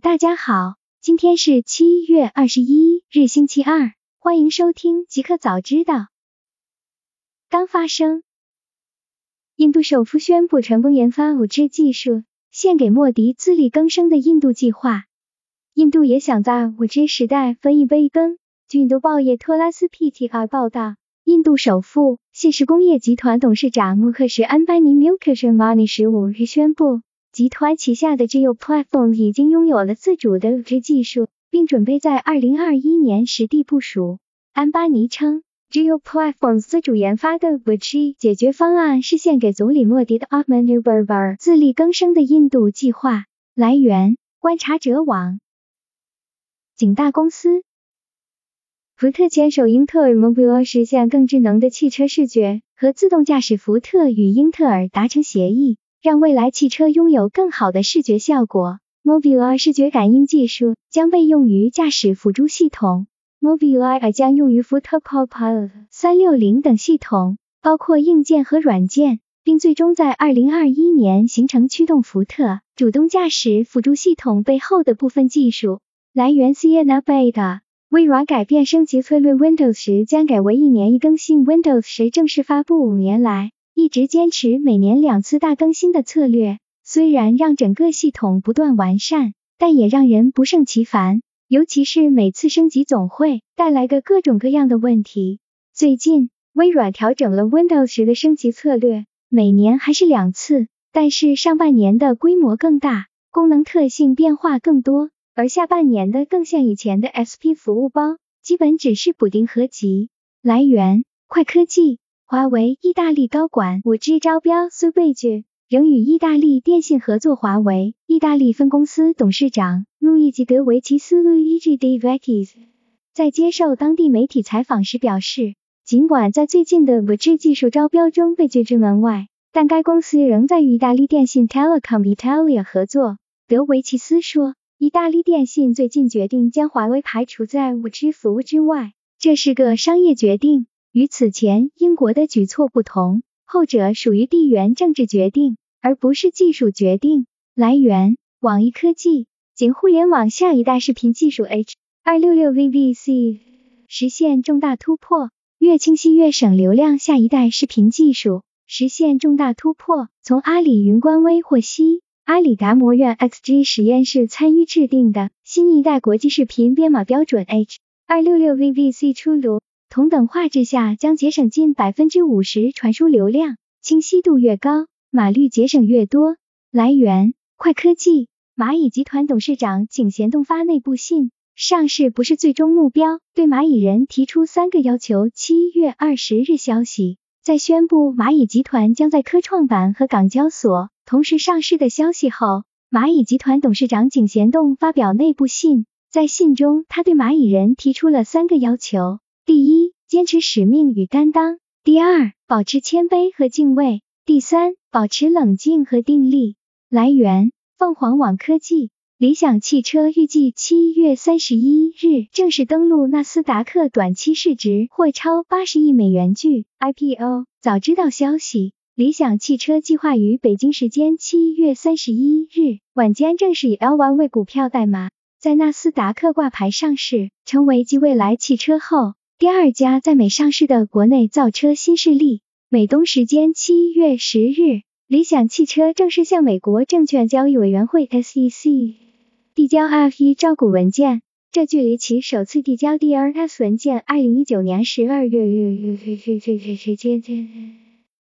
大家好，今天是七月二十一日，星期二，欢迎收听即刻早知道。刚发生，印度首富宣布成功研发五 G 技术，献给莫迪自力更生的印度计划。印度也想在五 G 时代分一杯羹。据印度报业托拉斯 PTR 报道，印度首富信实工业集团董事长穆克什安班尼 （Mukesh a m a n i 十五日宣布。集团旗下的 Geo Platform 已经拥有了自主的 5G 技术，并准备在二零二一年实地部署。安巴尼称，Geo Platform 自主研发的 5G 解决方案是献给总理莫迪的 Atmanirbhar 自力更生的印度计划。来源：观察者网。景大公司，福特牵手英特尔 Mobile 实现更智能的汽车视觉和自动驾驶。福特与英特尔达成协议。让未来汽车拥有更好的视觉效果。mobile 视觉感应技术将被用于驾驶辅助系统。Mobileye 将用于福特 Copilot 三六零等系统，包括硬件和软件，并最终在二零二一年形成驱动福特主动驾驶辅助系统背后的部分技术。来源：Ciena Beta。微软改变升级策略，Windows 十将改为一年一更新。Windows 十正式发布五年来。一直坚持每年两次大更新的策略，虽然让整个系统不断完善，但也让人不胜其烦。尤其是每次升级总会带来个各种各样的问题。最近，微软调整了 Windows 十的升级策略，每年还是两次，但是上半年的规模更大，功能特性变化更多，而下半年的更像以前的 SP 服务包，基本只是补丁合集。来源：快科技。华为意大利高管五 G 招标虽被拒，仍与意大利电信合作。华为意大利分公司董事长路易吉德维奇斯 Luigi De Vecchis 在接受当地媒体采访时表示，尽管在最近的五 G 技术招标中被拒之门外，但该公司仍在与意大利电信 Telecom Italia 合作。德维奇斯说，意大利电信最近决定将华为排除在五 G 服务之外，这是个商业决定。与此前英国的举措不同，后者属于地缘政治决定，而不是技术决定。来源：网易科技。仅互联网下一代视频技术 H 二六六 VVC 实现重大突破，越清晰越省流量。下一代视频技术实现重大突破。从阿里云官微获悉，阿里达摩院 XG 实验室参与制定的新一代国际视频编码标准 H 二六六 VVC 出炉。同等画质下将节省近百分之五十传输流量，清晰度越高，码率节省越多。来源：快科技。蚂蚁集团董事长井贤栋发内部信，上市不是最终目标，对蚂蚁人提出三个要求。七月二十日消息，在宣布蚂蚁集团将在科创板和港交所同时上市的消息后，蚂蚁集团董事长井贤栋发表内部信，在信中他对蚂蚁人提出了三个要求。第一，坚持使命与担当；第二，保持谦卑和敬畏；第三，保持冷静和定力。来源：凤凰网科技。理想汽车预计七月三十一日正式登陆纳斯达克，短期市值或超八十亿美元。据 IPO 早知道消息，理想汽车计划于北京时间七月三十一日晚间正式以 L1 为股票代码，在纳斯达克挂牌上市，成为继未来汽车后。第二家在美上市的国内造车新势力，美东时间七月十日，理想汽车正式向美国证券交易委员会 SEC 递交 F1 招股文件，这距离其首次递交 DRS 文件二零一九年十二月。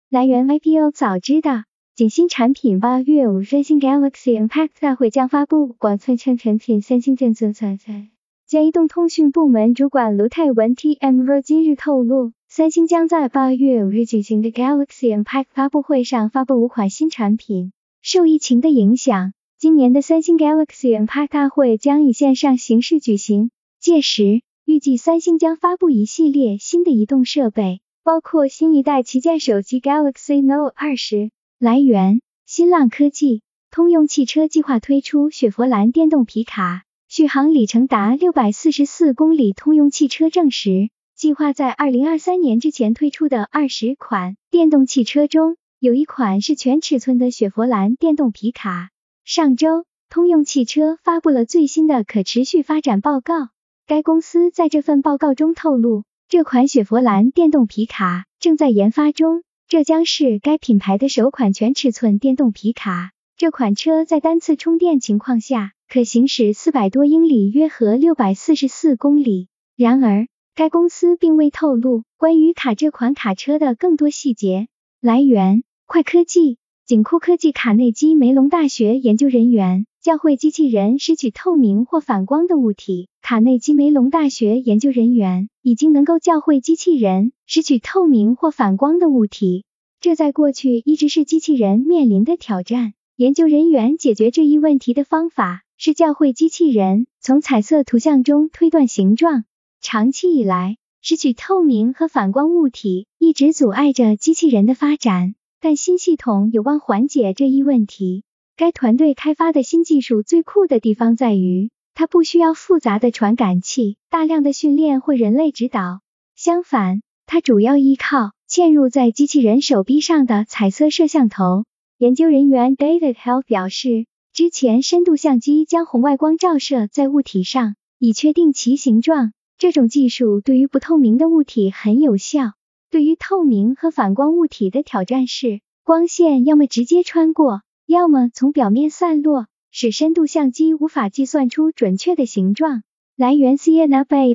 来源 IPO 早知道，仅新产品八月五三星 Galaxy Impact 大会将发布广寸寸产品，三星电子在在。江移动通讯部门主管卢泰文 TMR 今日透露，三星将在八月五日举行的 Galaxy Impact 发布会上发布五款新产品。受疫情的影响，今年的三星 Galaxy Impact 大会将以线上形式举行。届时，预计三星将发布一系列新的移动设备，包括新一代旗舰手机 Galaxy Note 二十。来源：新浪科技。通用汽车计划推出雪佛兰电动皮卡。续航里程达六百四十四公里。通用汽车证实，计划在二零二三年之前推出的二十款电动汽车中，有一款是全尺寸的雪佛兰电动皮卡。上周通用汽车发布了最新的可持续发展报告。该公司在这份报告中透露，这款雪佛兰电动皮卡正在研发中，这将是该品牌的首款全尺寸电动皮卡。这款车在单次充电情况下可行驶四百多英里，约合六百四十四公里。然而，该公司并未透露关于卡这款卡车的更多细节。来源：快科技。景库科技卡内基梅隆大学研究人员教会机器人拾取透明或反光的物体。卡内基梅隆大学研究人员已经能够教会机器人拾取透明或反光的物体，这在过去一直是机器人面临的挑战。研究人员解决这一问题的方法是教会机器人从彩色图像中推断形状。长期以来，拾取透明和反光物体一直阻碍着机器人的发展。但新系统有望缓解这一问题。该团队开发的新技术最酷的地方在于，它不需要复杂的传感器、大量的训练或人类指导。相反，它主要依靠嵌入在机器人手臂上的彩色摄像头。研究人员 David Hell 表示，之前深度相机将红外光照射在物体上，以确定其形状。这种技术对于不透明的物体很有效。对于透明和反光物体的挑战是，光线要么直接穿过，要么从表面散落，使深度相机无法计算出准确的形状。来源：Siena Bay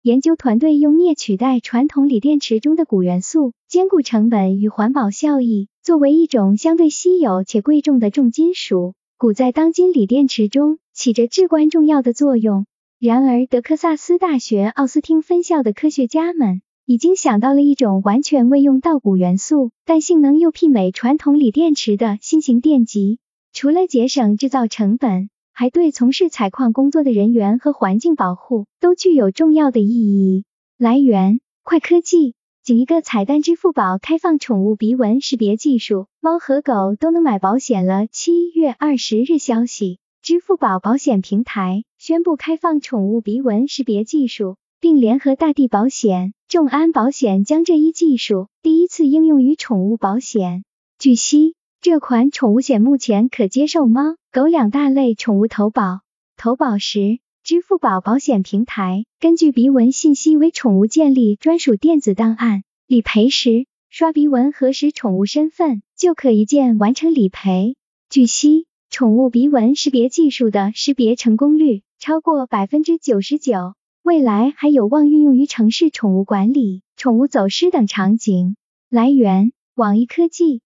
研究团队用镍取代传统锂电池中的钴元素，兼顾成本与环保效益。作为一种相对稀有且贵重的重金属，钴在当今锂电池中起着至关重要的作用。然而，德克萨斯大学奥斯汀分校的科学家们。已经想到了一种完全未用到钴元素，但性能又媲美传统锂电池的新型电极。除了节省制造成本，还对从事采矿工作的人员和环境保护都具有重要的意义。来源：快科技。仅一个彩蛋：支付宝开放宠物鼻纹识别技术，猫和狗都能买保险了。七月二十日消息，支付宝保险平台宣布开放宠物鼻纹识别技术。并联合大地保险、众安保险将这一技术第一次应用于宠物保险。据悉，这款宠物险目前可接受猫、狗两大类宠物投保。投保时，支付宝保险平台根据鼻纹信息为宠物建立专属电子档案。理赔时，刷鼻纹核实宠物身份，就可一键完成理赔。据悉，宠物鼻纹识别技术的识别成功率超过百分之九十九。未来还有望运用于城市宠物管理、宠物走失等场景。来源：网易科技。